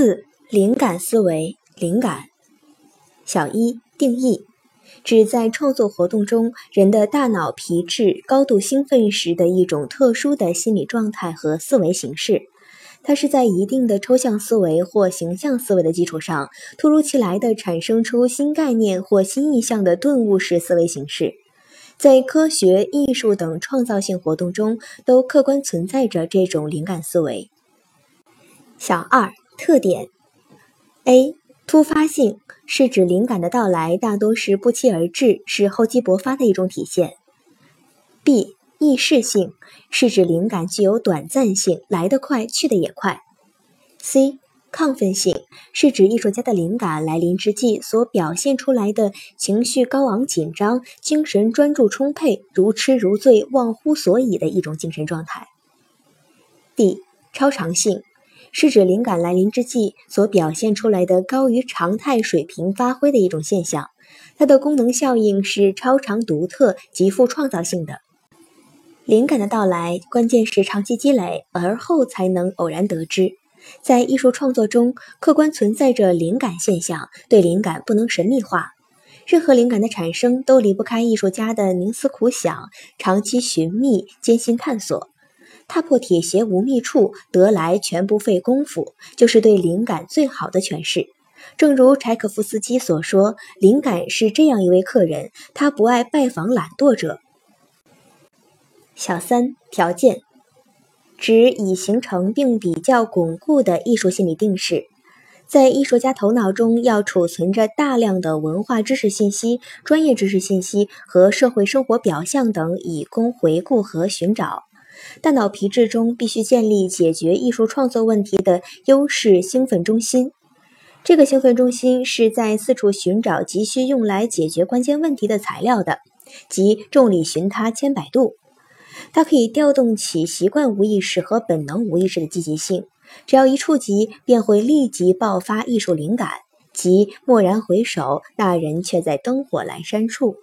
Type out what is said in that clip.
四、灵感思维。灵感，小一定义，指在创作活动中，人的大脑皮质高度兴奋时的一种特殊的心理状态和思维形式。它是在一定的抽象思维或形象思维的基础上，突如其来的产生出新概念或新意象的顿悟式思维形式。在科学、艺术等创造性活动中，都客观存在着这种灵感思维。小二特点：A。突发性是指灵感的到来大多是不期而至，是厚积薄发的一种体现。B. 易逝性是指灵感具有短暂性，来得快，去得也快。C. 亢奋性是指艺术家的灵感来临之际所表现出来的情绪高昂、紧张、精神专注充沛、如痴如醉、忘乎所以的一种精神状态。D. 超常性。是指灵感来临之际所表现出来的高于常态水平发挥的一种现象，它的功能效应是超常独特、极富创造性的。灵感的到来，关键是长期积累，而后才能偶然得知。在艺术创作中，客观存在着灵感现象，对灵感不能神秘化。任何灵感的产生都离不开艺术家的冥思苦想、长期寻觅、艰辛探索。踏破铁鞋无觅处，得来全不费功夫，就是对灵感最好的诠释。正如柴可夫斯基所说：“灵感是这样一位客人，他不爱拜访懒惰者。”小三条件，指已形成并比较巩固的艺术心理定式，在艺术家头脑中要储存着大量的文化知识信息、专业知识信息和社会生活表象等，以供回顾和寻找。大脑皮质中必须建立解决艺术创作问题的优势兴奋中心。这个兴奋中心是在四处寻找急需用来解决关键问题的材料的，即众里寻他千百度。它可以调动起习惯无意识和本能无意识的积极性，只要一触及，便会立即爆发艺术灵感，即蓦然回首，那人却在灯火阑珊处。